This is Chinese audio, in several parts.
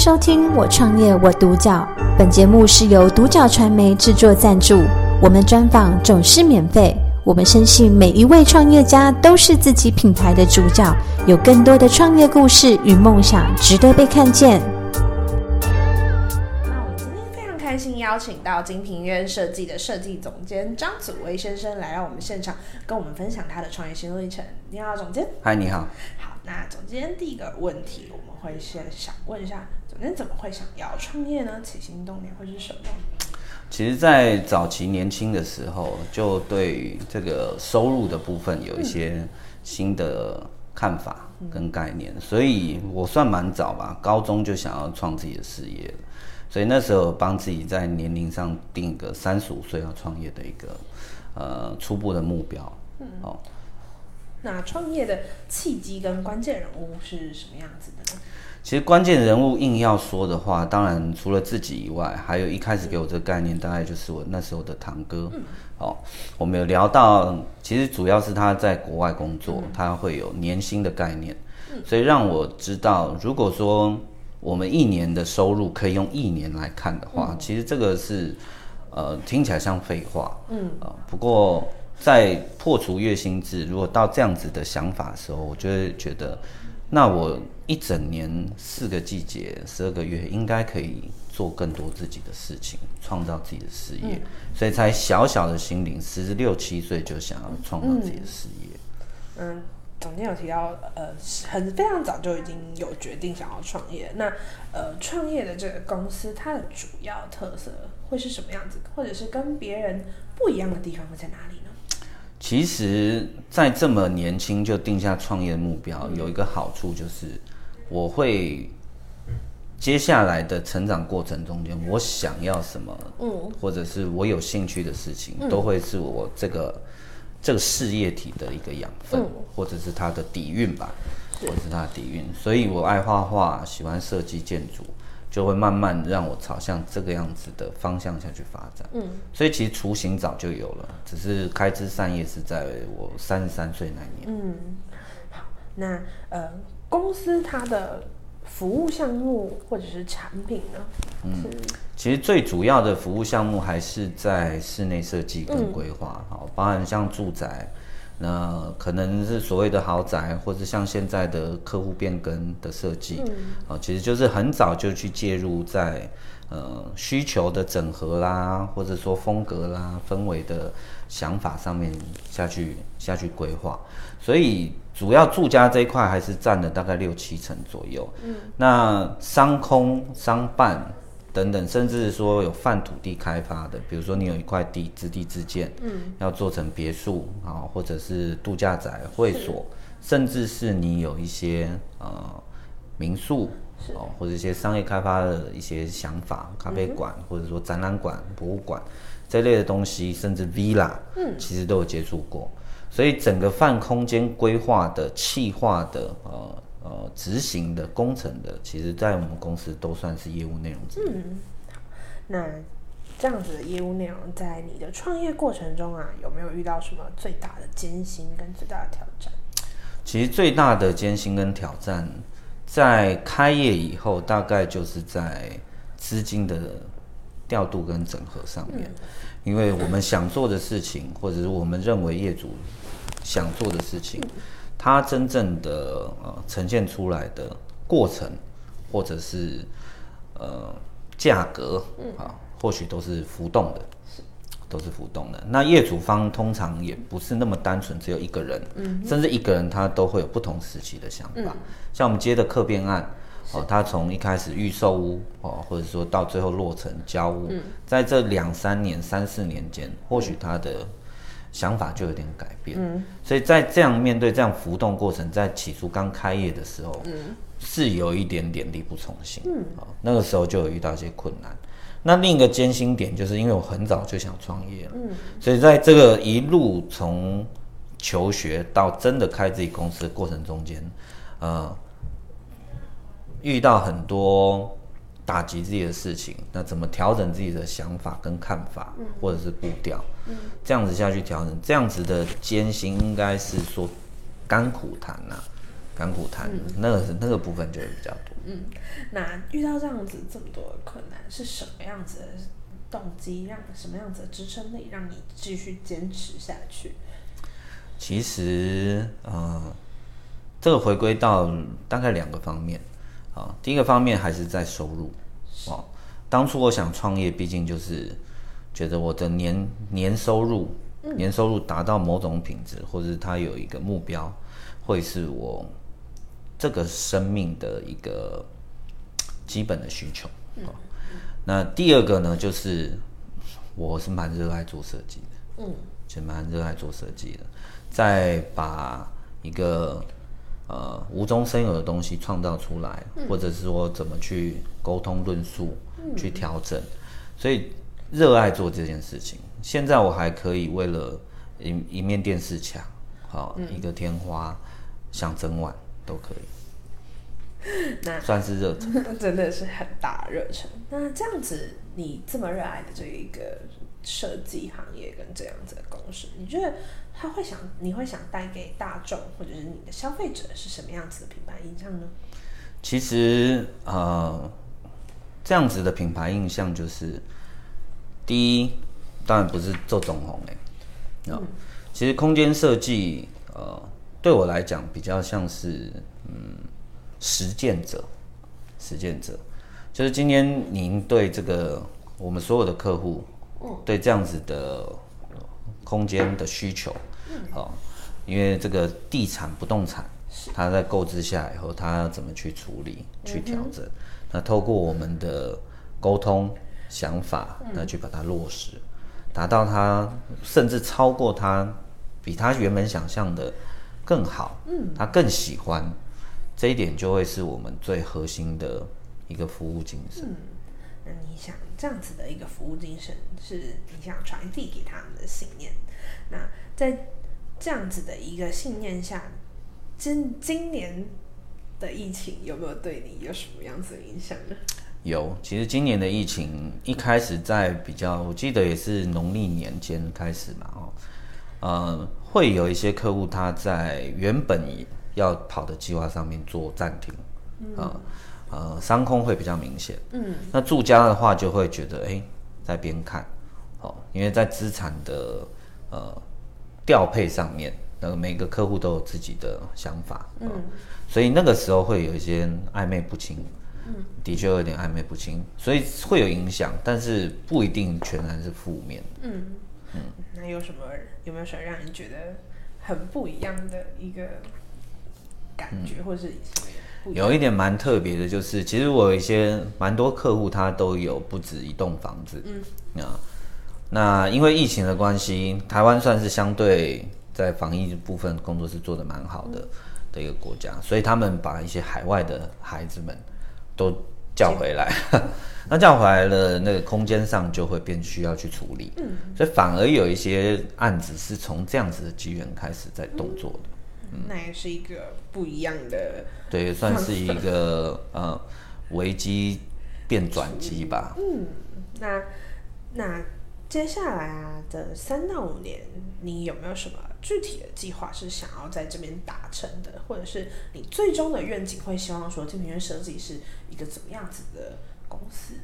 收听《我创业我独角》，本节目是由独角传媒制作赞助，我们专访总是免费。我们深信每一位创业家都是自己品牌的主角，有更多的创业故事与梦想值得被看见。那我们今天非常开心邀请到精品院设计的设计总监张祖威先生来到我们现场，跟我们分享他的创业心路历程。你好，总监。嗨，你好。好，那总监第一个问题，我们会先想问一下，总监怎么会想要创业呢？起心动念会是什么？其实，在早期年轻的时候，就对这个收入的部分有一些新的看法跟概念，嗯、所以我算蛮早吧，高中就想要创自己的事业了。所以那时候帮自己在年龄上定一个三十五岁要创业的一个呃初步的目标。嗯，哦，那创业的契机跟关键人物是什么样子的呢？其实关键人物硬要说的话，当然除了自己以外，还有一开始给我这个概念，大概就是我那时候的堂哥。嗯、哦，我们有聊到，其实主要是他在国外工作，嗯、他会有年薪的概念，嗯、所以让我知道，如果说我们一年的收入可以用一年来看的话，嗯、其实这个是呃听起来像废话。嗯不过在破除月薪制，如果到这样子的想法的时候，我就会觉得。那我一整年四个季节十二个月，应该可以做更多自己的事情，创造自己的事业，嗯、所以才小小的心灵，十六七岁就想要创造自己的事业。嗯，总监有提到，呃，很非常早就已经有决定想要创业。那呃，创业的这个公司，它的主要特色会是什么样子？或者是跟别人不一样的地方会在哪里？其实，在这么年轻就定下创业的目标，有一个好处就是，我会接下来的成长过程中间，我想要什么，嗯，或者是我有兴趣的事情，都会是我这个这个事业体的一个养分，或者是它的底蕴吧，或者是它的底蕴。所以我爱画画，喜欢设计建筑。就会慢慢让我朝向这个样子的方向下去发展。嗯，所以其实雏形早就有了，只是开枝散叶是在我三十三岁那年。嗯，好，那呃，公司它的服务项目或者是产品呢？嗯，其实最主要的服务项目还是在室内设计跟规划，好、嗯，包含像住宅。那可能是所谓的豪宅，或者像现在的客户变更的设计，啊、嗯，其实就是很早就去介入在呃需求的整合啦，或者说风格啦、氛围的想法上面下去下去规划，所以主要住家这一块还是占了大概六七成左右。嗯，那商空商办。等等，甚至说有泛土地开发的，比如说你有一块地，资地自建，嗯，要做成别墅啊，或者是度假宅、会所，甚至是你有一些呃民宿哦或者一些商业开发的一些想法，咖啡馆、嗯、或者说展览馆、博物馆这类的东西，甚至 villa，嗯，其实都有接触过，所以整个泛空间规划的、气化的呃。呃，执行的工程的，其实，在我们公司都算是业务内容之一。嗯，好，那这样子的业务内容，在你的创业过程中啊，有没有遇到什么最大的艰辛跟最大的挑战？其实最大的艰辛跟挑战，在开业以后，大概就是在资金的调度跟整合上面，嗯、因为我们想做的事情，或者是我们认为业主想做的事情。嗯它真正的呃呈现出来的过程，或者是呃价格啊，或许都是浮动的，都是浮动的。那业主方通常也不是那么单纯，只有一个人，甚至一个人他都会有不同时期的想法。像我们接的客变案，哦，他从一开始预售屋哦，或者说到最后落成交屋，在这两三年、三四年间，或许他的。想法就有点改变，嗯，所以在这样面对这样浮动过程，在起初刚开业的时候，嗯，是有一点点力不从心，嗯，那个时候就有遇到一些困难。那另一个艰辛点，就是因为我很早就想创业了，嗯，所以在这个一路从求学到真的开自己公司的过程中间，呃，遇到很多。打击自己的事情，那怎么调整自己的想法跟看法，嗯、或者是步调？嗯、这样子下去调整，这样子的艰辛应该是说甘苦谈呐、啊，甘苦谈，嗯、那个那个部分就会比较多。嗯，那遇到这样子这么多的困难，是什么样子的动机，让什么样子的支撑力，让你继续坚持下去？其实，呃，这个回归到大概两个方面啊。第一个方面还是在收入哦。当初我想创业，毕竟就是觉得我的年年收入，年收入达到某种品质，或者是它有一个目标，会是我这个生命的一个基本的需求。哦，那第二个呢，就是我是蛮热爱做设计的，嗯，就蛮热爱做设计的。再把一个呃无中生有的东西创造出来，嗯、或者是说怎么去沟通论述、嗯、去调整，所以热爱做这件事情。现在我还可以为了一一面电视墙，好、嗯、一个天花，想整晚都可以。那算是热忱，真的是很大热忱。那这样子，你这么热爱的这一个设计行业跟这样子的公司，你觉得？他会想，你会想带给大众或者是你的消费者是什么样子的品牌印象呢？其实，呃，这样子的品牌印象就是，第一，当然不是做总红哎，嗯，其实空间设计，呃，对我来讲比较像是，嗯，实践者，实践者，就是今天您对这个我们所有的客户，对这样子的空间的需求。好，因为这个地产不动产，它在购置下来以后，它要怎么去处理、去调整？那透过我们的沟通、想法，那去把它落实，达到它甚至超过它，比他原本想象的更好。嗯，他更喜欢这一点，就会是我们最核心的一个服务精神。嗯，那你想这样子的一个服务精神，是你想传递给他们的信念？那在这样子的一个信念下，今今年的疫情有没有对你有什么样子的影响呢？有，其实今年的疫情一开始在比较，我记得也是农历年间开始嘛，哦，呃，会有一些客户他在原本要跑的计划上面做暂停，嗯、呃，呃，商空会比较明显，嗯，那住家的话就会觉得，哎，在边看，哦，因为在资产的，呃。调配上面，那个每个客户都有自己的想法，嗯，所以那个时候会有一些暧昧不清，嗯，的确有点暧昧不清，所以会有影响，但是不一定全然是负面，嗯。嗯。那有什么有没有什么让人觉得很不一样的一个感觉，嗯、或是有一点蛮特别的，就是其实我有一些蛮多客户，他都有不止一栋房子，嗯。啊。那因为疫情的关系，台湾算是相对在防疫部分工作是做的蛮好的的一个国家，所以他们把一些海外的孩子们都叫回来，那叫回来了，那个空间上就会变需要去处理，嗯，所以反而有一些案子是从这样子的机缘开始在动作的，嗯，那也是一个不一样的，对，算是一个呃危机变转机吧，嗯，那那。接下来啊的三到五年，你有没有什么具体的计划是想要在这边达成的，或者是你最终的愿景会希望说精品院设计是一个怎么样子的公司？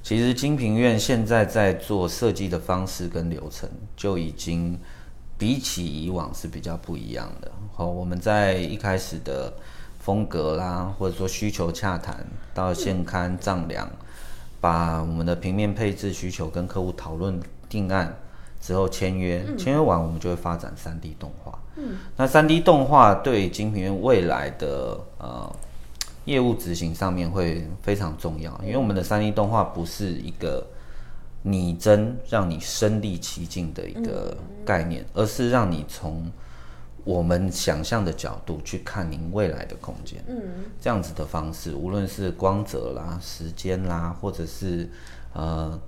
其实金平院现在在做设计的方式跟流程就已经比起以往是比较不一样的。好，我们在一开始的风格啦，或者说需求洽谈到现刊丈量。嗯把我们的平面配置需求跟客户讨论定案之后签约，签约完我们就会发展三 D 动画。嗯，那三 D 动画对精品苑未来的呃业务执行上面会非常重要，因为我们的三 D 动画不是一个拟真让你身临其境的一个概念，而是让你从我们想象的角度去看您未来的空间，嗯，这样子的方式，无论是光泽啦、时间啦，或者是呃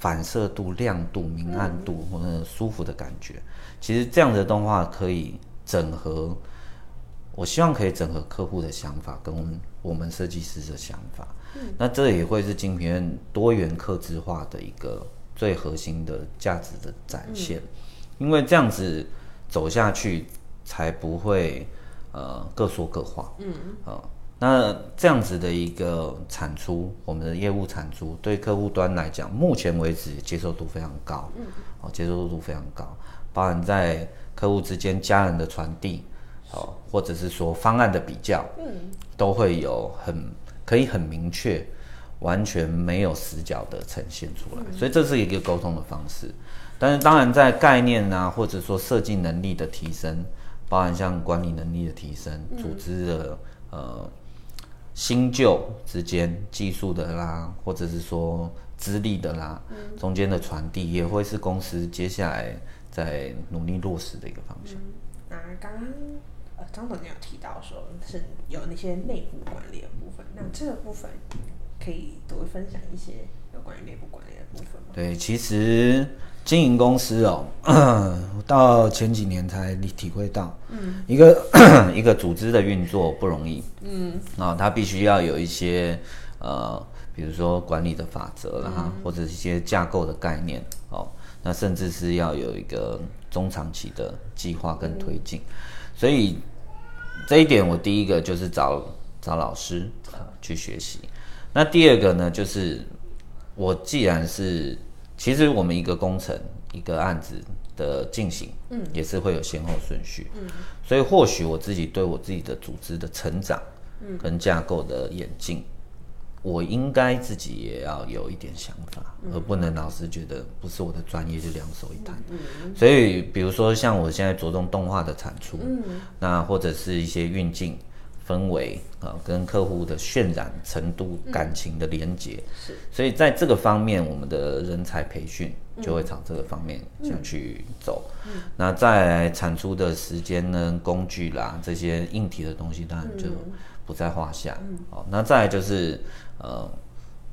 反射度、亮度、明暗度或者舒服的感觉，其实这样的动画可以整合。我希望可以整合客户的想法跟我们设计师的想法，嗯，那这也会是精品院多元客制化的一个最核心的价值的展现，因为这样子。走下去才不会，呃各说各话，嗯，那这样子的一个产出，我们的业务产出对客户端来讲，目前为止接受度非常高，嗯，哦，接受度非常高，包含在客户之间家人的传递，哦，或者是说方案的比较，嗯，都会有很可以很明确。完全没有死角的呈现出来，所以这是一个沟通的方式。但是当然在概念啊，或者说设计能力的提升，包含像管理能力的提升，组织的呃新旧之间技术的啦，或者是说资历的啦，中间的传递也会是公司接下来在努力落实的一个方向。那刚刚呃张总你有提到说是有那些内部管理的部分，那这个部分。可以多分享一些有关于内部管理的部分吗？对，其实经营公司哦，到前几年才体会到，嗯，一个 一个组织的运作不容易，嗯，啊，它必须要有一些呃，比如说管理的法则啦，嗯、或者一些架构的概念，哦，那甚至是要有一个中长期的计划跟推进，嗯、所以这一点我第一个就是找找老师去学习。那第二个呢，就是我既然是，其实我们一个工程一个案子的进行，嗯，也是会有先后顺序，嗯，所以或许我自己对我自己的组织的成长，嗯，跟架构的演进，我应该自己也要有一点想法，而不能老是觉得不是我的专业就两手一摊，嗯，所以比如说像我现在着重动画的产出，嗯，那或者是一些运镜。氛围啊，跟客户的渲染程度、感情的连结，嗯、是，所以在这个方面，我们的人才培训就会朝这个方面想去走。那在产出的时间呢、工具啦这些硬体的东西，当然就不在话下。嗯、那再来就是呃，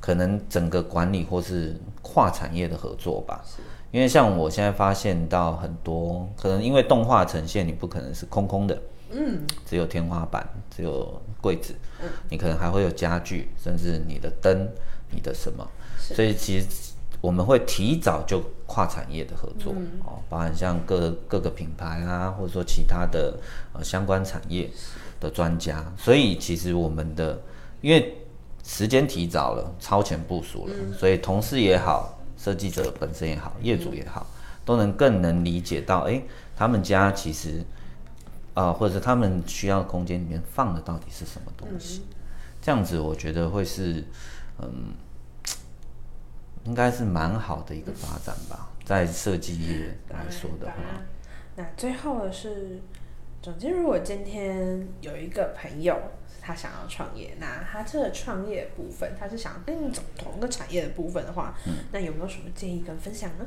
可能整个管理或是跨产业的合作吧。是。因为像我现在发现到很多，可能因为动画呈现，你不可能是空空的。嗯，只有天花板，只有柜子，嗯，你可能还会有家具，甚至你的灯，你的什么，所以其实我们会提早就跨产业的合作，嗯、哦，包含像各各个品牌啊，或者说其他的呃相关产业的专家，所以其实我们的因为时间提早了，超前部署了，嗯、所以同事也好，设计者本身也好，业主也好，都能更能理解到，哎，他们家其实。啊、呃，或者是他们需要空间里面放的到底是什么东西？嗯、这样子我觉得会是，嗯，应该是蛮好的一个发展吧，在设计业来说的话。那最后的是，总之，如果今天有一个朋友他想要创业，那他这个创业部分，他是想跟你走同一个产业的部分的话，嗯、那有没有什么建议跟分享呢？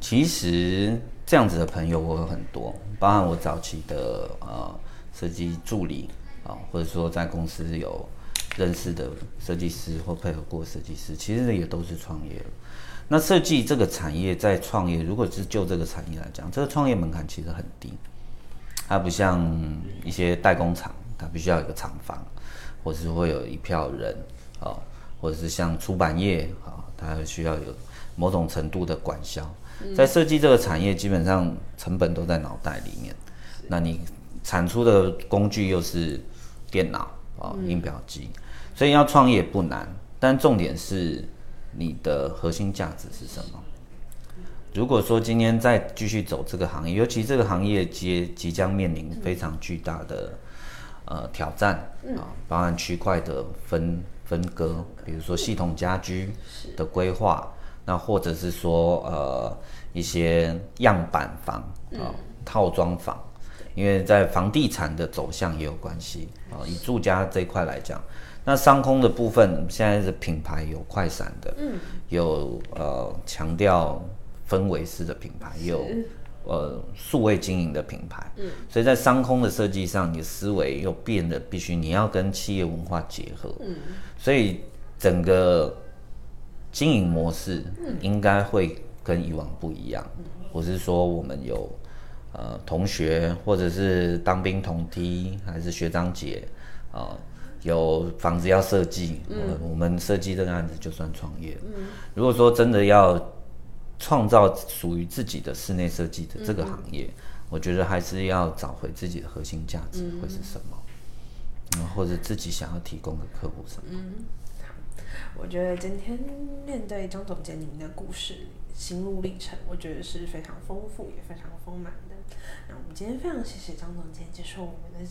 其实这样子的朋友我有很多，包含我早期的呃设计助理啊、或者说在公司有认识的设计师或配合过设计师，其实也都是创业。那设计这个产业在创业，如果是就这个产业来讲，这个创业门槛其实很低，它不像一些代工厂，它必须要有一个厂房，或者是会有一票人啊、呃，或者是像出版业啊、呃，它需要有某种程度的管销。在设计这个产业，基本上成本都在脑袋里面。那你产出的工具又是电脑啊、印表机，所以要创业不难。但重点是你的核心价值是什么？如果说今天再继续走这个行业，尤其这个行业即即将面临非常巨大的呃挑战啊，包含区块的分分割，比如说系统家居的规划。那或者是说，呃，一些样板房啊、呃，套装房，因为在房地产的走向也有关系啊、呃。以住家这一块来讲，那商空的部分，现在的品牌有快闪的，嗯，有呃强调氛围式的品牌，也有呃数位经营的品牌，嗯，所以在商空的设计上，你的思维又变得必须你要跟企业文化结合，嗯，所以整个。经营模式应该会跟以往不一样，我是说我们有呃同学，或者是当兵同梯，还是学长姐啊、呃，有房子要设计，呃、我们设计这个案子就算创业。如果说真的要创造属于自己的室内设计的这个行业，我觉得还是要找回自己的核心价值会是什么，嗯，或者自己想要提供给客户什么。嗯，我觉得今天面对张总监您的故事、心路历程，我觉得是非常丰富也非常丰满的。那我们今天非常谢谢张总监接受我们的